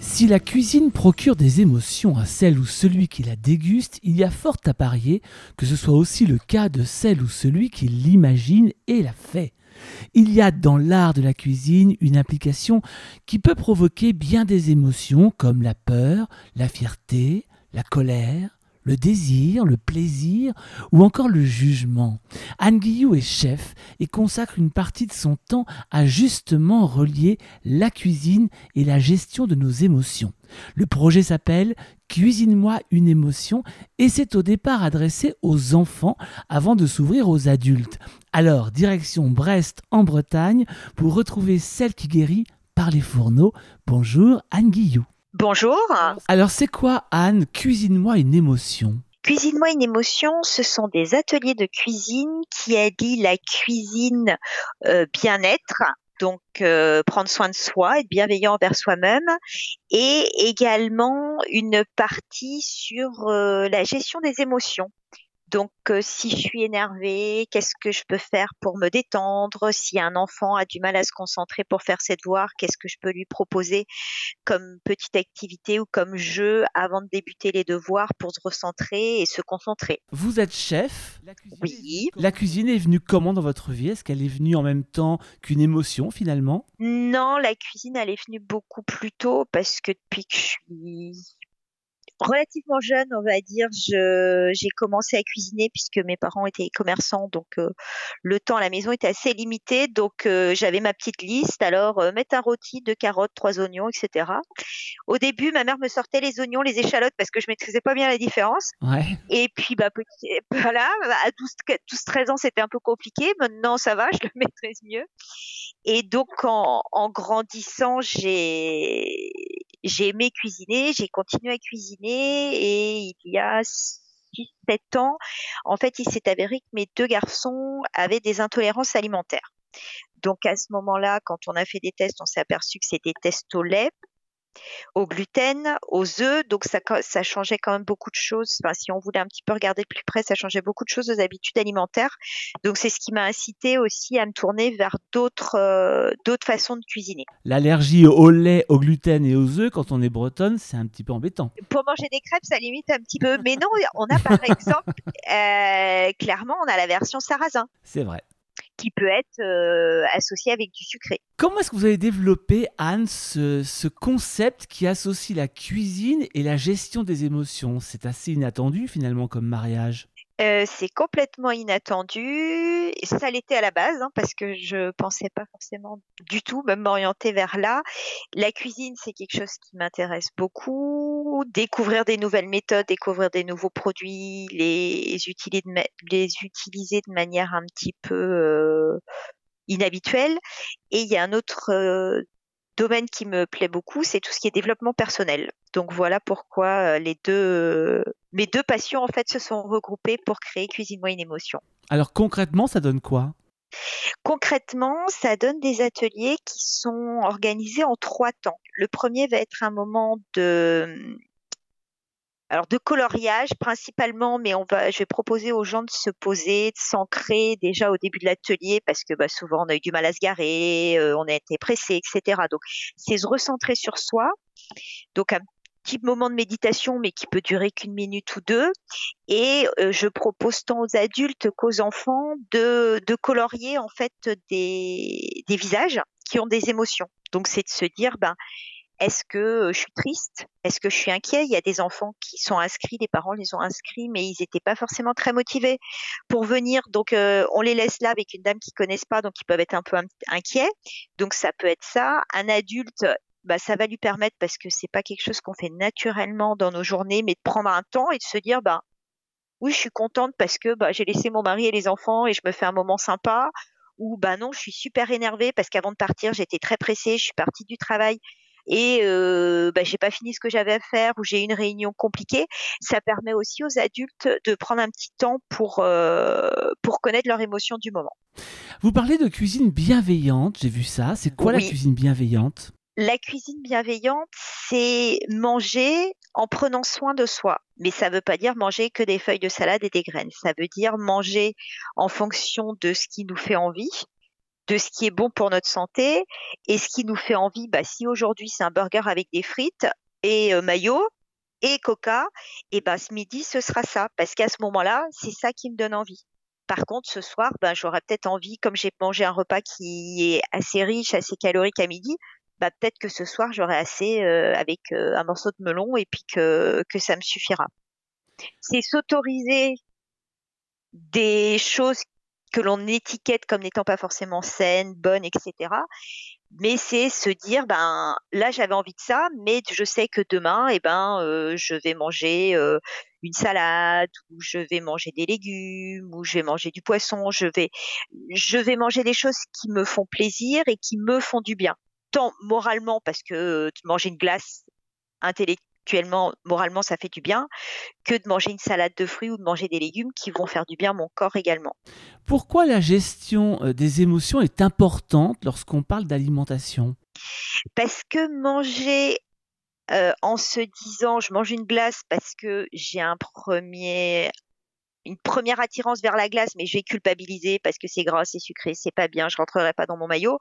Si la cuisine procure des émotions à celle ou celui qui la déguste, il y a fort à parier que ce soit aussi le cas de celle ou celui qui l'imagine et la fait. Il y a dans l'art de la cuisine une implication qui peut provoquer bien des émotions comme la peur, la fierté, la colère, le désir, le plaisir ou encore le jugement. Anne Guillou est chef et consacre une partie de son temps à justement relier la cuisine et la gestion de nos émotions. Le projet s'appelle Cuisine-moi une émotion et c'est au départ adressé aux enfants avant de s'ouvrir aux adultes. Alors, direction Brest en Bretagne pour retrouver celle qui guérit par les fourneaux. Bonjour Anne Guillou. Bonjour. Alors c'est quoi Anne? Cuisine-moi une émotion. Cuisine-moi une émotion, ce sont des ateliers de cuisine qui allient la cuisine euh, bien-être, donc euh, prendre soin de soi, être bienveillant envers soi-même, et également une partie sur euh, la gestion des émotions. Donc, euh, si je suis énervée, qu'est-ce que je peux faire pour me détendre? Si un enfant a du mal à se concentrer pour faire ses devoirs, qu'est-ce que je peux lui proposer comme petite activité ou comme jeu avant de débuter les devoirs pour se recentrer et se concentrer? Vous êtes chef. Oui. La cuisine est venue comment dans votre vie? Est-ce qu'elle est venue en même temps qu'une émotion finalement? Non, la cuisine, elle est venue beaucoup plus tôt parce que depuis que je suis relativement jeune, on va dire, j'ai commencé à cuisiner puisque mes parents étaient commerçants, donc euh, le temps à la maison était assez limité. Donc euh, j'avais ma petite liste. Alors euh, mettre un rôti, deux carottes, trois oignons, etc. Au début, ma mère me sortait les oignons, les échalotes parce que je maîtrisais pas bien la différence. Ouais. Et puis bah petit, voilà, à 12, 12 13 ans, c'était un peu compliqué. Maintenant, ça va, je le maîtrise mieux. Et donc en, en grandissant, j'ai j'ai aimé cuisiner, j'ai continué à cuisiner et il y a 6-7 ans, en fait, il s'est avéré que mes deux garçons avaient des intolérances alimentaires. Donc à ce moment-là, quand on a fait des tests, on s'est aperçu que c'était tests au lait, au gluten, aux œufs. Donc ça, ça changeait quand même beaucoup de choses. Enfin, si on voulait un petit peu regarder de plus près, ça changeait beaucoup de choses aux habitudes alimentaires. Donc c'est ce qui m'a incité aussi à me tourner vers d'autres euh, d'autres façons de cuisiner. L'allergie au lait, au gluten et aux œufs, quand on est bretonne, c'est un petit peu embêtant. Pour manger des crêpes, ça limite un petit peu. Mais non, on a par exemple, euh, clairement, on a la version sarrasin. C'est vrai qui peut être euh, associé avec du sucré. Comment est-ce que vous avez développé, Anne, ce, ce, concept qui associe la cuisine et la gestion des émotions? C'est assez inattendu finalement comme mariage. Euh, c'est complètement inattendu. Ça l'était à la base, hein, parce que je pensais pas forcément du tout même m'orienter vers là. La cuisine, c'est quelque chose qui m'intéresse beaucoup. Découvrir des nouvelles méthodes, découvrir des nouveaux produits, les utiliser de, manière un petit peu euh, inhabituelle. Et il y a un autre euh, domaine qui me plaît beaucoup, c'est tout ce qui est développement personnel. Donc voilà pourquoi les deux, mes deux passions en fait se sont regroupées pour créer Cuisine-moi une émotion. Alors concrètement, ça donne quoi? Concrètement, ça donne des ateliers qui sont organisés en trois temps. Le premier va être un moment de alors de coloriage principalement, mais on va, je vais proposer aux gens de se poser, de s'ancrer déjà au début de l'atelier parce que bah, souvent on a eu du mal à se garer, euh, on a été pressé, etc. Donc c'est se recentrer sur soi. Donc un petit moment de méditation, mais qui peut durer qu'une minute ou deux. Et euh, je propose tant aux adultes qu'aux enfants de, colorier en fait des, des visages qui ont des émotions. Donc c'est de se dire ben est-ce que je suis triste? Est-ce que je suis inquiet? Il y a des enfants qui sont inscrits, les parents les ont inscrits, mais ils n'étaient pas forcément très motivés pour venir. Donc, on les laisse là avec une dame qu'ils connaissent pas, donc ils peuvent être un peu inquiets. Donc, ça peut être ça. Un adulte, bah, ça va lui permettre, parce que c'est pas quelque chose qu'on fait naturellement dans nos journées, mais de prendre un temps et de se dire, bah, oui, je suis contente parce que bah, j'ai laissé mon mari et les enfants et je me fais un moment sympa. Ou bah non, je suis super énervée parce qu'avant de partir, j'étais très pressée, je suis partie du travail et euh, bah, j'ai pas fini ce que j'avais à faire ou j'ai une réunion compliquée, ça permet aussi aux adultes de prendre un petit temps pour euh, pour connaître leurs émotions du moment. Vous parlez de cuisine bienveillante, j'ai vu ça. C'est quoi oui. la cuisine bienveillante? La cuisine bienveillante, c'est manger en prenant soin de soi. Mais ça ne veut pas dire manger que des feuilles de salade et des graines. Ça veut dire manger en fonction de ce qui nous fait envie, de ce qui est bon pour notre santé et ce qui nous fait envie. Bah, si aujourd'hui c'est un burger avec des frites et euh, maillot et coca, et bah, ce midi ce sera ça parce qu'à ce moment-là, c'est ça qui me donne envie. Par contre, ce soir, ben, j'aurais peut-être envie, comme j'ai mangé un repas qui est assez riche, assez calorique à midi, bah, peut-être que ce soir, j'aurai assez euh, avec euh, un morceau de melon et puis que, que ça me suffira. C'est s'autoriser des choses que l'on étiquette comme n'étant pas forcément saines, bonnes, etc. Mais c'est se dire, ben là j'avais envie de ça, mais je sais que demain, eh ben euh, je vais manger euh, une salade, ou je vais manger des légumes, ou je vais manger du poisson. Je vais, je vais manger des choses qui me font plaisir et qui me font du bien, tant moralement parce que manger une glace intellectuelle actuellement, moralement, ça fait du bien, que de manger une salade de fruits ou de manger des légumes qui vont faire du bien à mon corps également. Pourquoi la gestion euh, des émotions est importante lorsqu'on parle d'alimentation? Parce que manger euh, en se disant je mange une glace parce que j'ai un premier une première attirance vers la glace, mais je vais culpabiliser parce que c'est gras, c'est sucré, c'est pas bien, je rentrerai pas dans mon maillot.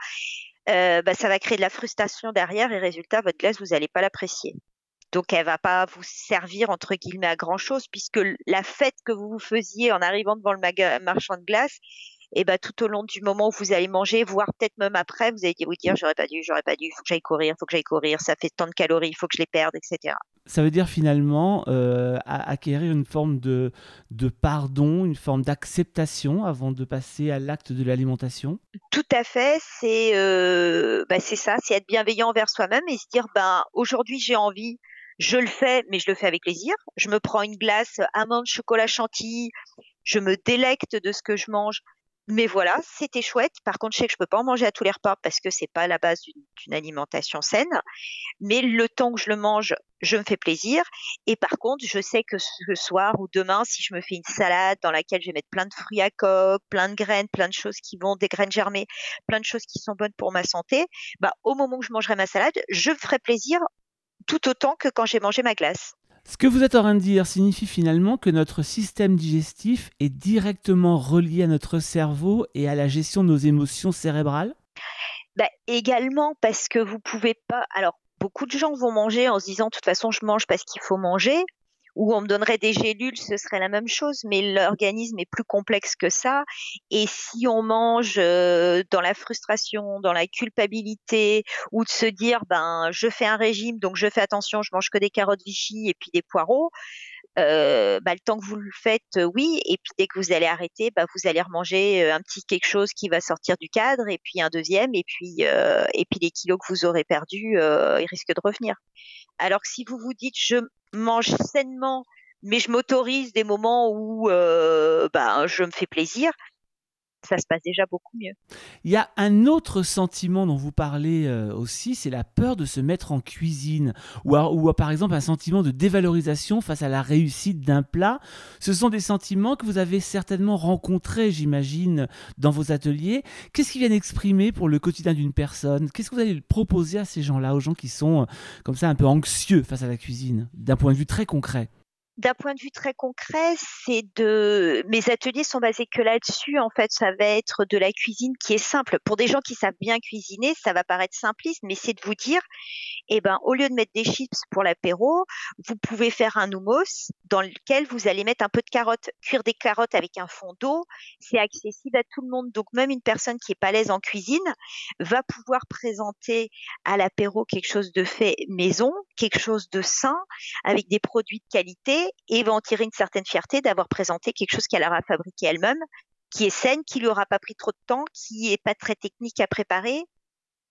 Euh, bah, ça va créer de la frustration derrière et résultat, votre glace, vous n'allez pas l'apprécier. Donc elle va pas vous servir entre guillemets à grand chose puisque la fête que vous vous faisiez en arrivant devant le marchand de glace, et eh ben tout au long du moment où vous allez manger, voire peut-être même après, vous allez vous dire j'aurais pas dû, j'aurais pas dû, il faut que j'aille courir, il faut que j'aille courir, ça fait tant de calories, il faut que je les perde, etc. Ça veut dire finalement euh, acquérir une forme de, de pardon, une forme d'acceptation avant de passer à l'acte de l'alimentation? Tout à fait, c'est euh, bah, ça, c'est être bienveillant envers soi-même et se dire ben aujourd'hui j'ai envie je le fais, mais je le fais avec plaisir. Je me prends une glace amande chocolat chantilly. Je me délecte de ce que je mange. Mais voilà, c'était chouette. Par contre, je sais que je peux pas en manger à tous les repas parce que c'est pas la base d'une alimentation saine. Mais le temps que je le mange, je me fais plaisir. Et par contre, je sais que ce soir ou demain, si je me fais une salade dans laquelle je vais mettre plein de fruits à coque, plein de graines, plein de choses qui vont, des graines germées, plein de choses qui sont bonnes pour ma santé, bah, au moment où je mangerai ma salade, je me ferai plaisir tout autant que quand j'ai mangé ma glace. Ce que vous êtes en train de dire signifie finalement que notre système digestif est directement relié à notre cerveau et à la gestion de nos émotions cérébrales? Bah, Également parce que vous pouvez pas... Alors, beaucoup de gens vont manger en se disant de toute façon je mange parce qu'il faut manger où on me donnerait des gélules, ce serait la même chose, mais l'organisme est plus complexe que ça. Et si on mange euh, dans la frustration, dans la culpabilité, ou de se dire, ben, je fais un régime, donc je fais attention, je mange que des carottes Vichy et puis des poireaux, euh, bah, le temps que vous le faites, euh, oui, et puis dès que vous allez arrêter, bah, vous allez remanger un petit quelque chose qui va sortir du cadre, et puis un deuxième, et puis et puis les kilos que vous aurez perdus, ils risquent de revenir. Alors que si vous vous dites je mange sainement, mais je m'autorise des moments où euh, ben, je me fais plaisir, ça se passe déjà beaucoup mieux. Il y a un autre sentiment dont vous parlez euh, aussi, c'est la peur de se mettre en cuisine, ou, par exemple un sentiment de dévalorisation face à la réussite d'un plat. Ce sont des sentiments que vous avez certainement rencontrés, j'imagine, dans vos ateliers. Qu'est-ce qu'ils viennent exprimer pour le quotidien d'une personne? Qu'est-ce que vous allez proposer à ces gens-là, aux gens qui sont euh, comme ça un peu anxieux face à la cuisine, d'un point de vue très concret? D'un point de vue très concret, c'est de mes ateliers sont basés que là-dessus. En fait, ça va être de la cuisine qui est simple. Pour des gens qui savent bien cuisiner, ça va paraître simpliste, mais c'est de vous dire, eh ben, au lieu de mettre des chips pour l'apéro, vous pouvez faire un hummus dans lequel vous allez mettre un peu de carottes, cuire des carottes avec un fond d'eau. C'est accessible à tout le monde. Donc, même une personne qui est pas à l'aise en cuisine va pouvoir présenter à l'apéro quelque chose de fait maison, quelque chose de sain, avec des produits de qualité et va en tirer une certaine fierté d'avoir présenté quelque chose qu'elle aura fabriqué elle-même, qui est saine, qui lui aura pas pris trop de temps, qui est pas très technique à préparer.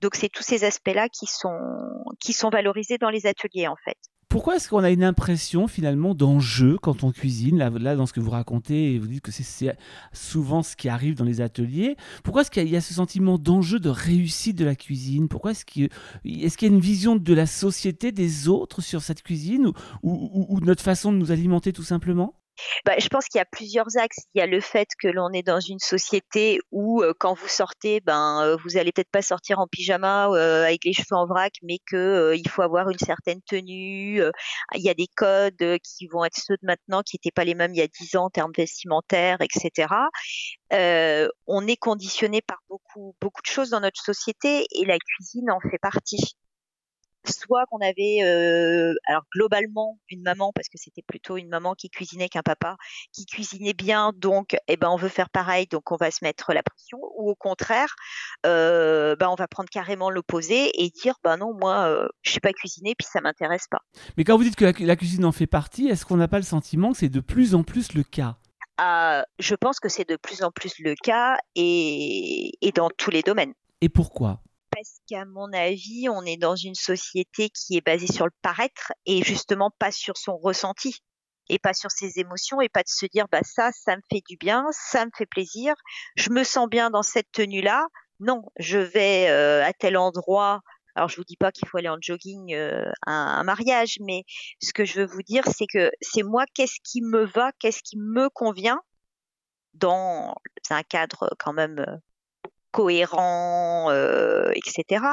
Donc c'est tous ces aspects-là qui sont valorisés dans les ateliers en fait. Pourquoi est-ce qu'on a une impression finalement d'enjeu quand on cuisine là, dans ce que vous racontez, vous dites que c'est souvent ce qui arrive dans les ateliers? Pourquoi est-ce qu'il y, a ce sentiment d'enjeu, de réussite de la cuisine? Pourquoi est-ce qu'il y a une vision de la société, des autres sur cette cuisine ou, ou, ou, notre façon de nous alimenter tout simplement? Bah, je pense qu'il y a plusieurs axes. Il y a le fait que l'on est dans une société où euh, quand vous sortez, ben euh, vous allez peut-être pas sortir en pyjama euh, avec les cheveux en vrac, mais que il faut avoir une certaine tenue. il y a des codes qui vont être ceux de maintenant qui n'étaient pas les mêmes il y a dix ans en termes vestimentaires, etc. on est conditionné par beaucoup beaucoup de choses dans notre société et la cuisine en fait partie soit qu'on avait euh, alors globalement une maman parce que c'était plutôt une maman qui cuisinait qu'un papa qui cuisinait bien donc eh ben on veut faire pareil donc on va se mettre la pression ou au contraire euh, ben on va prendre carrément l'opposé et dire ben non moi euh, je sais pas cuisiner puis ça m'intéresse pas. Mais quand vous dites que la, cuisine en fait partie, est-ce qu'on n'a pas le sentiment que c'est de plus en plus le cas? Ah, je pense que c'est de plus en plus le cas et, et dans tous les domaines. Et pourquoi? Parce qu'à mon avis, on est dans une société qui est basée sur le paraître et justement pas sur son ressenti et pas sur ses émotions et pas de se dire bah ça ça me fait du bien, ça me fait plaisir, je me sens bien dans cette tenue là. Non, je vais euh, à tel endroit. Alors je vous dis pas qu'il faut aller en jogging euh, à un mariage, mais ce que je veux vous dire c'est que c'est moi qu'est-ce qui me va, qu'est-ce qui me convient dans un cadre quand même euh, cohérent, euh, etc.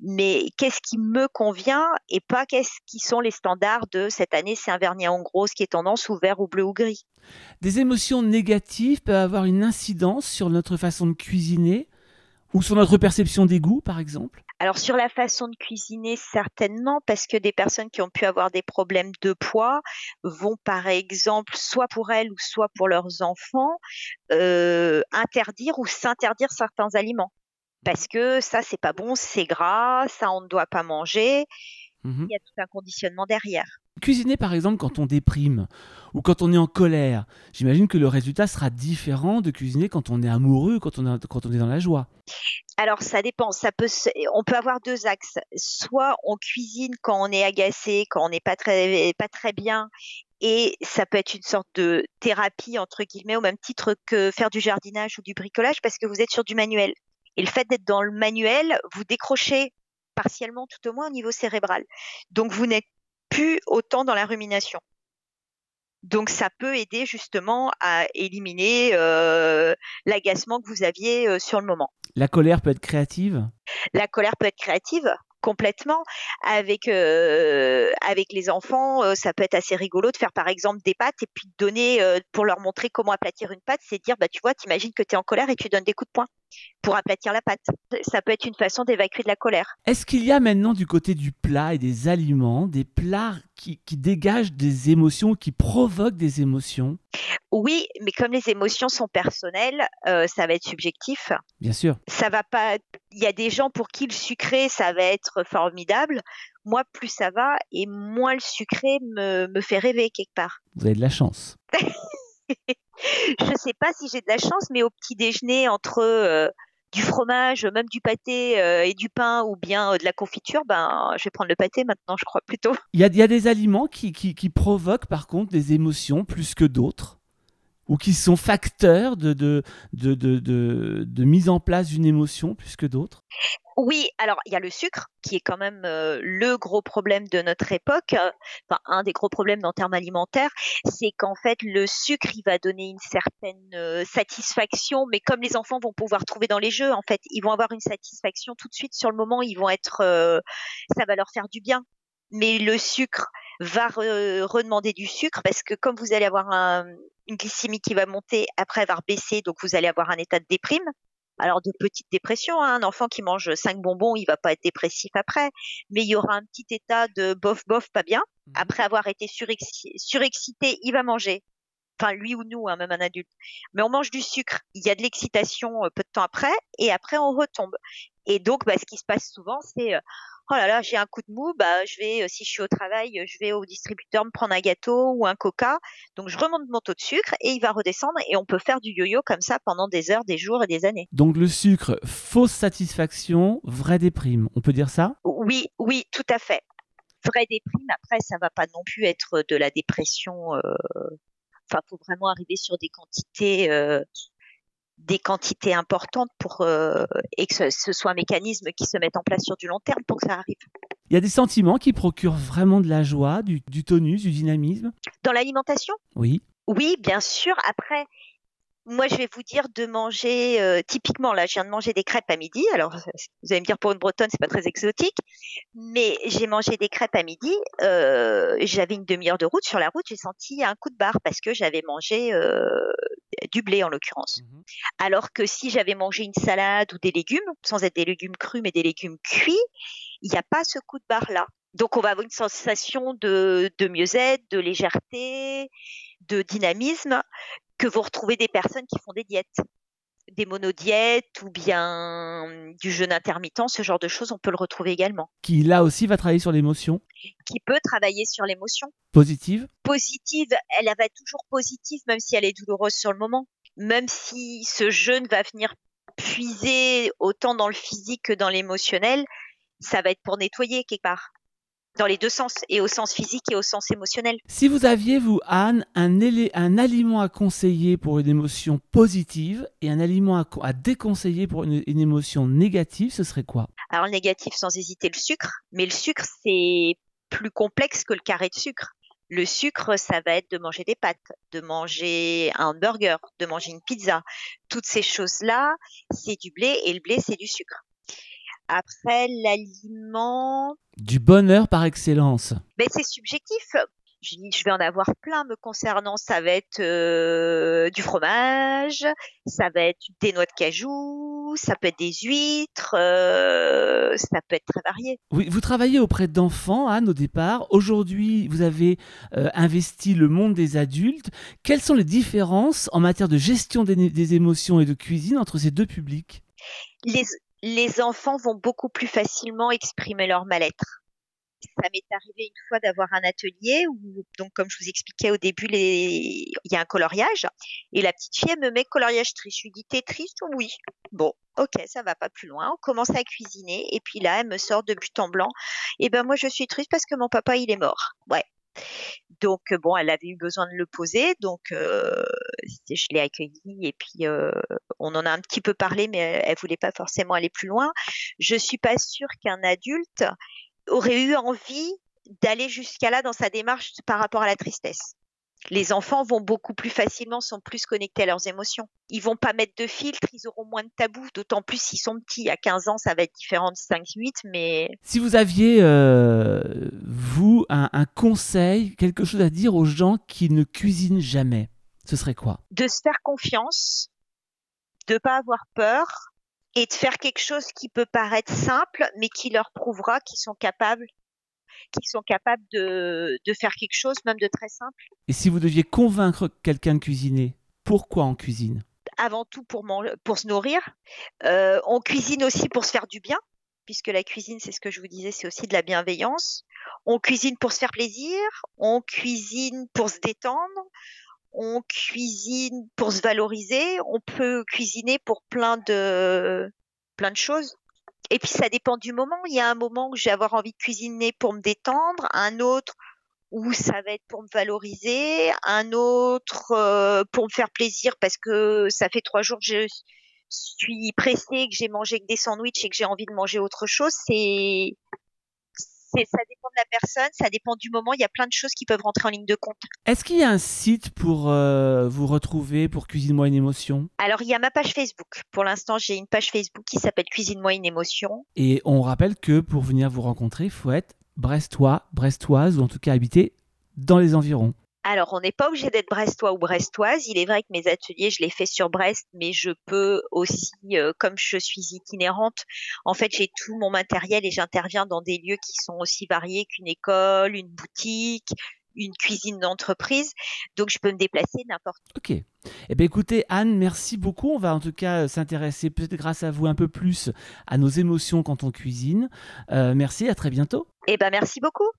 Mais qu'est-ce qui me convient et pas qu'est-ce qui sont les standards de cette année, c'est un vernis en gros, qui est tendance ou vert ou bleu ou gris. Des émotions négatives peuvent avoir une incidence sur notre façon de cuisiner ou sur notre perception des goûts, par exemple alors sur la façon de cuisiner, certainement, parce que des personnes qui ont pu avoir des problèmes de poids vont, par exemple, soit pour elles ou soit pour leurs enfants, euh, interdire ou s'interdire certains aliments. Parce que ça, c'est pas bon, c'est gras, ça, on ne doit pas manger. Mmh Il y a tout un conditionnement derrière. Cuisiner par exemple quand on déprime ou quand on est en colère, j'imagine que le résultat sera différent de cuisiner quand on est amoureux, quand on, quand on est dans la joie. Alors ça dépend, ça peut on peut avoir deux axes. Soit on cuisine quand on est agacé, quand on n'est pas très pas très bien et ça peut être une sorte de thérapie entre guillemets au même titre que faire du jardinage ou du bricolage parce que vous êtes sur du manuel. Et le fait d'être dans le manuel, vous décrochez partiellement tout au moins au niveau cérébral. Donc vous n'êtes plus autant dans la rumination. Donc ça peut aider justement à éliminer euh, l'agacement que vous aviez euh, sur le moment. La colère peut être créative? La colère peut être créative complètement avec euh, avec les enfants ça peut être assez rigolo de faire par exemple des pâtes et puis de donner pour leur montrer comment aplatir une pâte c'est dire bah tu vois t'imagines que tu es en colère et tu donnes des coups de poing pour aplatir la pâte. Ça peut être une façon d'évacuer de la colère. Est-ce qu'il y a maintenant du côté du plat et des aliments des plats qui, dégagent des émotions, qui provoquent des émotions? Oui, mais comme les émotions sont personnelles, euh, ça va être subjectif. Bien sûr. Ça va pas. Il y a des gens pour qui le sucré, ça va être formidable. Moi, plus ça va et moins le sucré me, me fait rêver quelque part. Vous avez de la chance. je sais pas si j'ai de la chance, mais au petit déjeuner entre euh, du fromage, même du pâté euh, et du pain ou bien euh, de la confiture, ben je vais prendre le pâté maintenant, je crois plutôt. Il y a, des aliments qui, provoquent par contre des émotions plus que d'autres ou qui sont facteurs de, mise en place d'une émotion plus que d'autres? Oui, alors il y a le sucre qui est quand même euh, le gros problème de notre époque, enfin un des gros problèmes en termes alimentaires, c'est qu'en fait le sucre il va donner une certaine euh, satisfaction, mais comme les enfants vont pouvoir trouver dans les jeux, en fait ils vont avoir une satisfaction tout de suite sur le moment, ils vont être, euh, ça va leur faire du bien. Mais le sucre va redemander du sucre parce que comme vous allez avoir une glycémie qui va monter après avoir baissé, donc vous allez avoir un état de déprime alors de petites dépressions. Hein. Un enfant qui mange cinq bonbons, il va pas être dépressif après, mais il y aura un petit état de bof bof pas bien. Mmh après avoir été surexcité, il va manger. Enfin, lui ou nous, hein, même un adulte. Mais on mange du sucre. Il y a de l'excitation euh, peu de temps après, et après on retombe. Et donc, bah, ce qui se passe souvent, c'est euh, oh là là, j'ai un coup de mou, bah je vais, euh, si je suis au travail, je vais au distributeur me prendre un gâteau ou un coca. Donc je remonte mon taux de sucre et il va redescendre et on peut faire du yo-yo comme ça pendant des heures, des jours et des années. Donc le sucre, fausse satisfaction, vraie déprime. On peut dire ça? Oui, oui, tout à fait. Vraie déprime. Après, ça va pas non plus être de la dépression. Euh... Enfin, faut vraiment arriver sur des quantités euh, des quantités importantes pour euh, et que ce, soit un mécanisme qui se mette en place sur du long terme pour que ça arrive. Il y a des sentiments qui procurent vraiment de la joie, du, tonus, du dynamisme? Dans l'alimentation? Oui. Oui, bien sûr. Après, moi, je vais vous dire de manger, euh, typiquement, là, je viens de manger des crêpes à midi. Alors, vous allez me dire, pour une bretonne, c'est pas très exotique. Mais j'ai mangé des crêpes à midi. Euh, j'avais une demi-heure de route. Sur la route, j'ai senti un coup de barre parce que j'avais mangé euh, du blé, en l'occurrence. Mmh Alors que si j'avais mangé une salade ou des légumes, sans être des légumes crus, mais des légumes cuits, il n'y a pas ce coup de barre-là. Donc, on va avoir une sensation de, de mieux-être, de légèreté, de dynamisme que vous retrouvez des personnes qui font des diètes, des monodiètes ou bien du jeûne intermittent, ce genre de choses, on peut le retrouver également. Qui là aussi va travailler sur l'émotion Qui peut travailler sur l'émotion. Positive Positive, elle va être toujours positive même si elle est douloureuse sur le moment. Même si ce jeûne va venir puiser autant dans le physique que dans l'émotionnel, ça va être pour nettoyer quelque part dans les deux sens, et au sens physique et au sens émotionnel. Si vous aviez, vous, Anne, un, un aliment à conseiller pour une émotion positive et un aliment à, déconseiller pour une, émotion négative, ce serait quoi? Alors, le négatif, sans hésiter, le sucre. Mais le sucre, c'est plus complexe que le carré de sucre. Le sucre, ça va être de manger des pâtes, de manger un hamburger, de manger une pizza. Toutes ces choses-là, c'est du blé et le blé, c'est du sucre. Après, l'aliment. Du bonheur par excellence. Mais c'est subjectif. Je, je vais en avoir plein me concernant. Ça va être euh, du fromage, ça va être des noix de cajou, ça peut être des huîtres, euh, ça peut être très varié. Oui, vous travaillez auprès d'enfants, Anne, au départ. Aujourd'hui, vous avez euh, investi le monde des adultes. Quelles sont les différences en matière de gestion des, des émotions et de cuisine entre ces deux publics? Les, les enfants vont beaucoup plus facilement exprimer leur mal-être. Ça m'est arrivé une fois d'avoir un atelier où, donc comme je vous expliquais au début, il y a un coloriage et la petite fille me met coloriage triste. Je lui dis t'es triste Oui? Bon, ok, ça va pas plus loin. On commence à cuisiner et puis là elle me sort de but en blanc. Et eh ben moi je suis triste parce que mon papa il est mort. Ouais. Donc euh, bon, elle avait eu besoin de le poser, donc euh, je l'ai accueillie et puis euh, on en a un petit peu parlé, mais elle, elle voulait pas forcément aller plus loin. Je suis pas sûre qu'un adulte aurait eu envie d'aller jusqu'à là dans sa démarche par rapport à la tristesse les enfants vont beaucoup plus facilement, sont plus connectés à leurs émotions. Ils vont pas mettre de filtre, ils auront moins de tabous, d'autant plus s'ils sont petits. À 15 ans, ça va être différent de 5, 8, mais... Si vous aviez, euh, vous, un, conseil, quelque chose à dire aux gens qui ne cuisinent jamais, ce serait quoi? De se faire confiance, de pas avoir peur et de faire quelque chose qui peut paraître simple, mais qui leur prouvera qu'ils sont capables qui sont capables de, de faire quelque chose, même de très simple. Et si vous deviez convaincre quelqu'un de cuisiner, pourquoi on cuisine? Avant tout pour, pour se nourrir. Euh, on cuisine aussi pour se faire du bien, puisque la cuisine, c'est ce que je vous disais, c'est aussi de la bienveillance. On cuisine pour se faire plaisir, on cuisine pour se détendre, on cuisine pour se valoriser, on peut cuisiner pour plein de plein de choses. Et puis ça dépend du moment. Il y a un moment où je vais avoir envie de cuisiner pour me détendre, un autre où ça va être pour me valoriser, un autre euh, pour me faire plaisir parce que ça fait trois jours que je suis pressée, que j'ai mangé que des sandwichs et que j'ai envie de manger autre chose. C'est ça dépend de la personne, ça dépend du moment. Il y a plein de choses qui peuvent rentrer en ligne de compte. Est-ce qu'il y a un site pour euh, vous retrouver pour Cuisine-moi une émotion? Alors, il y a ma page Facebook. Pour l'instant, j'ai une page Facebook qui s'appelle Cuisine-moi une émotion. Et on rappelle que pour venir vous rencontrer, il faut être brestois, brestoise, ou en tout cas habiter dans les environs. Alors, on n'est pas obligé d'être brestois ou brestoise. Il est vrai que mes ateliers, je les fais sur Brest, mais je peux aussi, euh, comme je suis itinérante, en fait, j'ai tout mon matériel et j'interviens dans des lieux qui sont aussi variés qu'une école, une boutique, une cuisine d'entreprise. Donc, je peux me déplacer n'importe où. Ok. Eh bien, écoutez, Anne, merci beaucoup. On va en tout cas euh, s'intéresser, peut-être grâce à vous, un peu plus à nos émotions quand on cuisine. Euh, merci, à très bientôt. Eh bien, merci beaucoup.